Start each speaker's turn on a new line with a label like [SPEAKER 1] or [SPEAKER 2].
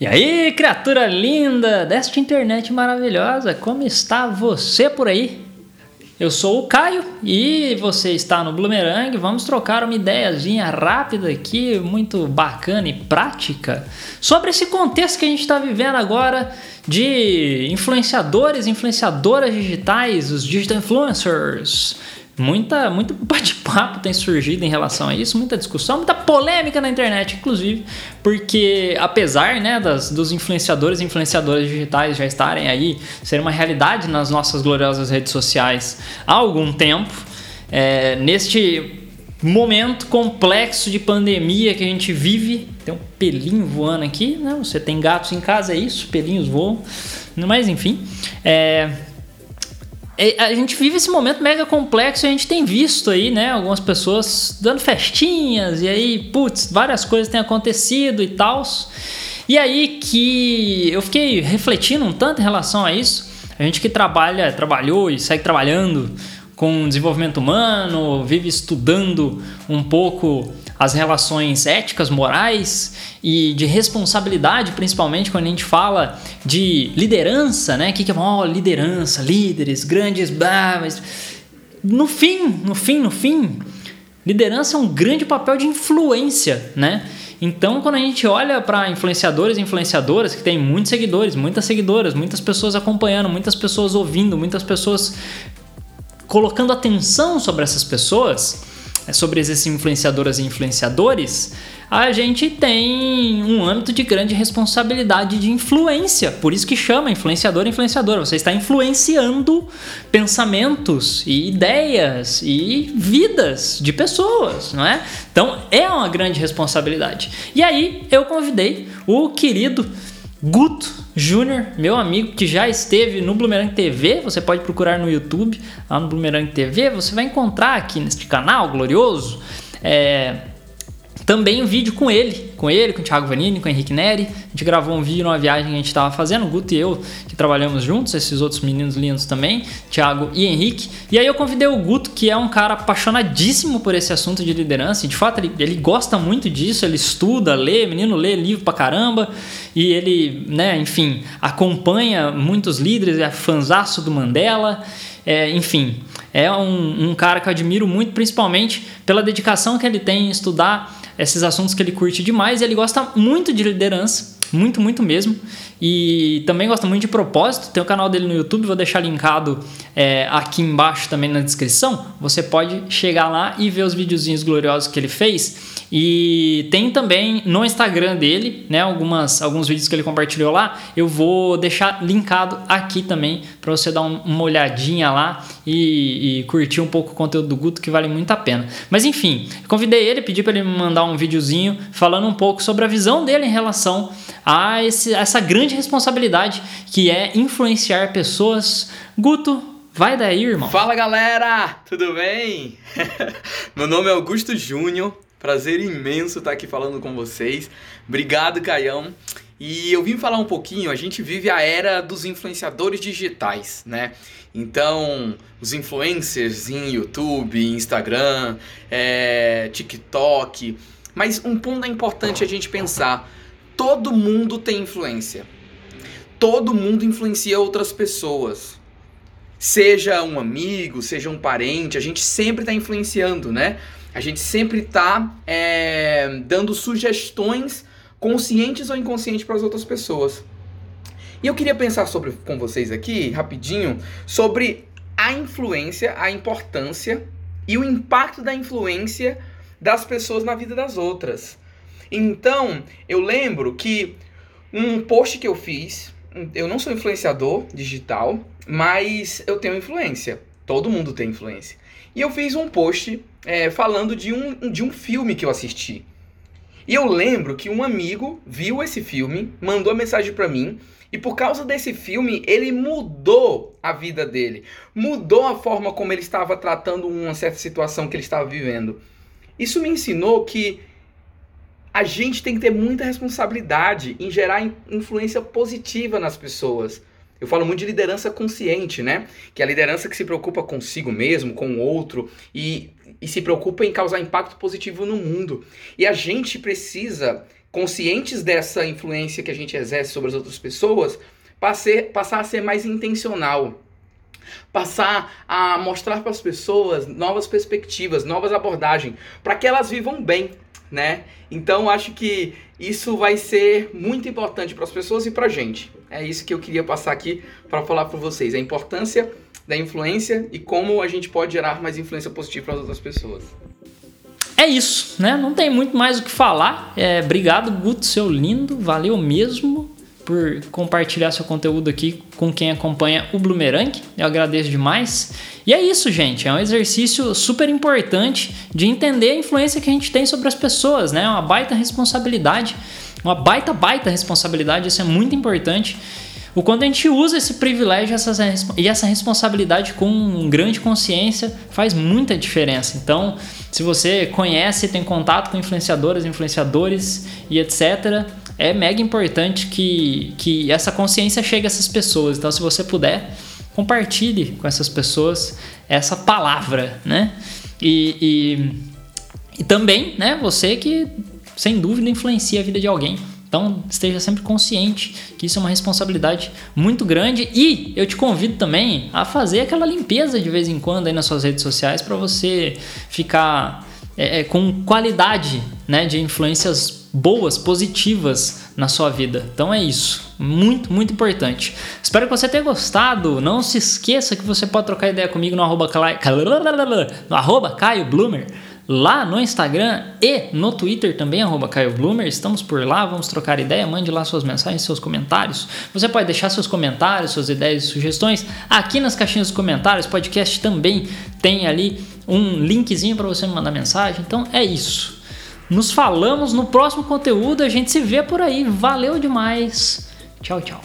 [SPEAKER 1] E aí, criatura linda desta internet maravilhosa, como está você por aí? Eu sou o Caio e você está no Bloomerang. Vamos trocar uma ideiazinha rápida aqui, muito bacana e prática, sobre esse contexto que a gente está vivendo agora de influenciadores, influenciadoras digitais, os digital influencers. Muita, muito bate-papo tem surgido em relação a isso, muita discussão, muita polêmica na internet, inclusive, porque apesar né, das, dos influenciadores e influenciadoras digitais já estarem aí, ser uma realidade nas nossas gloriosas redes sociais há algum tempo, é, neste momento complexo de pandemia que a gente vive, tem um pelinho voando aqui, né? Você tem gatos em casa, é isso, pelinhos voam, mas enfim, é, a gente vive esse momento mega complexo e a gente tem visto aí, né, algumas pessoas dando festinhas e aí, putz, várias coisas têm acontecido e tal. E aí que eu fiquei refletindo um tanto em relação a isso. A gente que trabalha, trabalhou e segue trabalhando com desenvolvimento humano, vive estudando um pouco as relações éticas, morais e de responsabilidade, principalmente quando a gente fala de liderança, né? O que, que é oh, liderança, líderes, grandes. Bah, mas no fim, no fim, no fim, liderança é um grande papel de influência, né? Então, quando a gente olha para influenciadores e influenciadoras que têm muitos seguidores, muitas seguidoras, muitas pessoas acompanhando, muitas pessoas ouvindo, muitas pessoas colocando atenção sobre essas pessoas, sobre esses influenciadoras e influenciadores, a gente tem um âmbito de grande responsabilidade de influência. Por isso que chama influenciador influenciadora. Você está influenciando pensamentos e ideias e vidas de pessoas, não é? Então é uma grande responsabilidade. E aí eu convidei o querido Guto Júnior, meu amigo que já esteve no Bloomerang TV, você pode procurar no YouTube, lá no Bloomerang TV, você vai encontrar aqui neste canal glorioso é, também um vídeo com ele, com ele, com o Thiago Vanini, com o Henrique Neri. A gente gravou um vídeo numa viagem que a gente estava fazendo, o Guto e eu, que trabalhamos juntos, esses outros meninos lindos também, Thiago e Henrique. E aí eu convidei o Guto, que é um cara apaixonadíssimo por esse assunto de liderança. E de fato, ele, ele gosta muito disso, ele estuda, lê, menino lê livro pra caramba. E ele, né, enfim, acompanha muitos líderes, é fanzaço do Mandela. É, enfim, é um, um cara que eu admiro muito, principalmente pela dedicação que ele tem em estudar esses assuntos que ele curte demais. Ele gosta muito de liderança, muito, muito mesmo. E também gosta muito de propósito. Tem o canal dele no YouTube, vou deixar linkado é, aqui embaixo também na descrição. Você pode chegar lá e ver os videozinhos gloriosos que ele fez. E tem também no Instagram dele, né, algumas, alguns vídeos que ele compartilhou lá. Eu vou deixar linkado aqui também para você dar uma olhadinha lá e, e, curtir um pouco o conteúdo do Guto que vale muito a pena. Mas enfim, convidei ele, pedi para ele me mandar um videozinho falando um pouco sobre a visão dele em relação a esse, essa grande responsabilidade que é influenciar pessoas. Guto, vai daí, irmão.
[SPEAKER 2] Fala galera, tudo bem? Meu nome é Augusto Júnior, Prazer imenso estar aqui falando com vocês. Obrigado, Caião. E eu vim falar um pouquinho, a gente vive a era dos influenciadores digitais, né? Então, os influencers em YouTube, Instagram, é, TikTok. Mas um ponto é importante a gente pensar: todo mundo tem influência. Todo mundo influencia outras pessoas. Seja um amigo, seja um parente, a gente sempre está influenciando, né? A gente sempre está é, dando sugestões conscientes ou inconscientes para as outras pessoas. E eu queria pensar sobre, com vocês aqui, rapidinho, sobre a influência, a importância e o impacto da influência das pessoas na vida das outras. Então, eu lembro que um post que eu fiz, eu não sou influenciador digital, mas eu tenho influência. Todo mundo tem influência. E eu fiz um post é, falando de um, de um filme que eu assisti. E eu lembro que um amigo viu esse filme, mandou a mensagem para mim, e por causa desse filme, ele mudou a vida dele. Mudou a forma como ele estava tratando uma certa situação que ele estava vivendo. Isso me ensinou que a gente tem que ter muita responsabilidade em gerar influência positiva nas pessoas. Eu falo muito de liderança consciente, né? Que é a liderança que se preocupa consigo mesmo, com o outro e, e se preocupa em causar impacto positivo no mundo. E a gente precisa conscientes dessa influência que a gente exerce sobre as outras pessoas, passar a ser mais intencional. Passar a mostrar para as pessoas novas perspectivas, novas abordagens, para que elas vivam bem, né? Então acho que isso vai ser muito importante para as pessoas e para a gente. É isso que eu queria passar aqui para falar para vocês, a importância da influência e como a gente pode gerar mais influência positiva para as outras pessoas.
[SPEAKER 1] É isso, né? Não tem muito mais o que falar. É, obrigado, Guto, seu lindo. Valeu mesmo por compartilhar seu conteúdo aqui com quem acompanha o Bloomerang. Eu agradeço demais. E é isso, gente. É um exercício super importante de entender a influência que a gente tem sobre as pessoas, né? É uma baita responsabilidade, uma baita, baita responsabilidade. Isso é muito importante. O quanto a gente usa esse privilégio essa, e essa responsabilidade com grande consciência faz muita diferença. Então, se você conhece, tem contato com influenciadoras, influenciadores e etc., é mega importante que, que essa consciência chegue a essas pessoas. Então, se você puder, compartilhe com essas pessoas essa palavra, né? E, e, e também, né, você que sem dúvida influencia a vida de alguém. Então esteja sempre consciente que isso é uma responsabilidade muito grande e eu te convido também a fazer aquela limpeza de vez em quando aí nas suas redes sociais para você ficar é, é, com qualidade né, de influências boas, positivas na sua vida. Então é isso, muito, muito importante. Espero que você tenha gostado. Não se esqueça que você pode trocar ideia comigo no arroba, no arroba Caio Bloomer lá no Instagram e no Twitter também, arroba Caio Bloomer. Estamos por lá, vamos trocar ideia, mande lá suas mensagens, seus comentários. Você pode deixar seus comentários, suas ideias e sugestões aqui nas caixinhas dos comentários. Podcast também tem ali um linkzinho para você me mandar mensagem. Então é isso. Nos falamos no próximo conteúdo, a gente se vê por aí. Valeu demais. Tchau, tchau.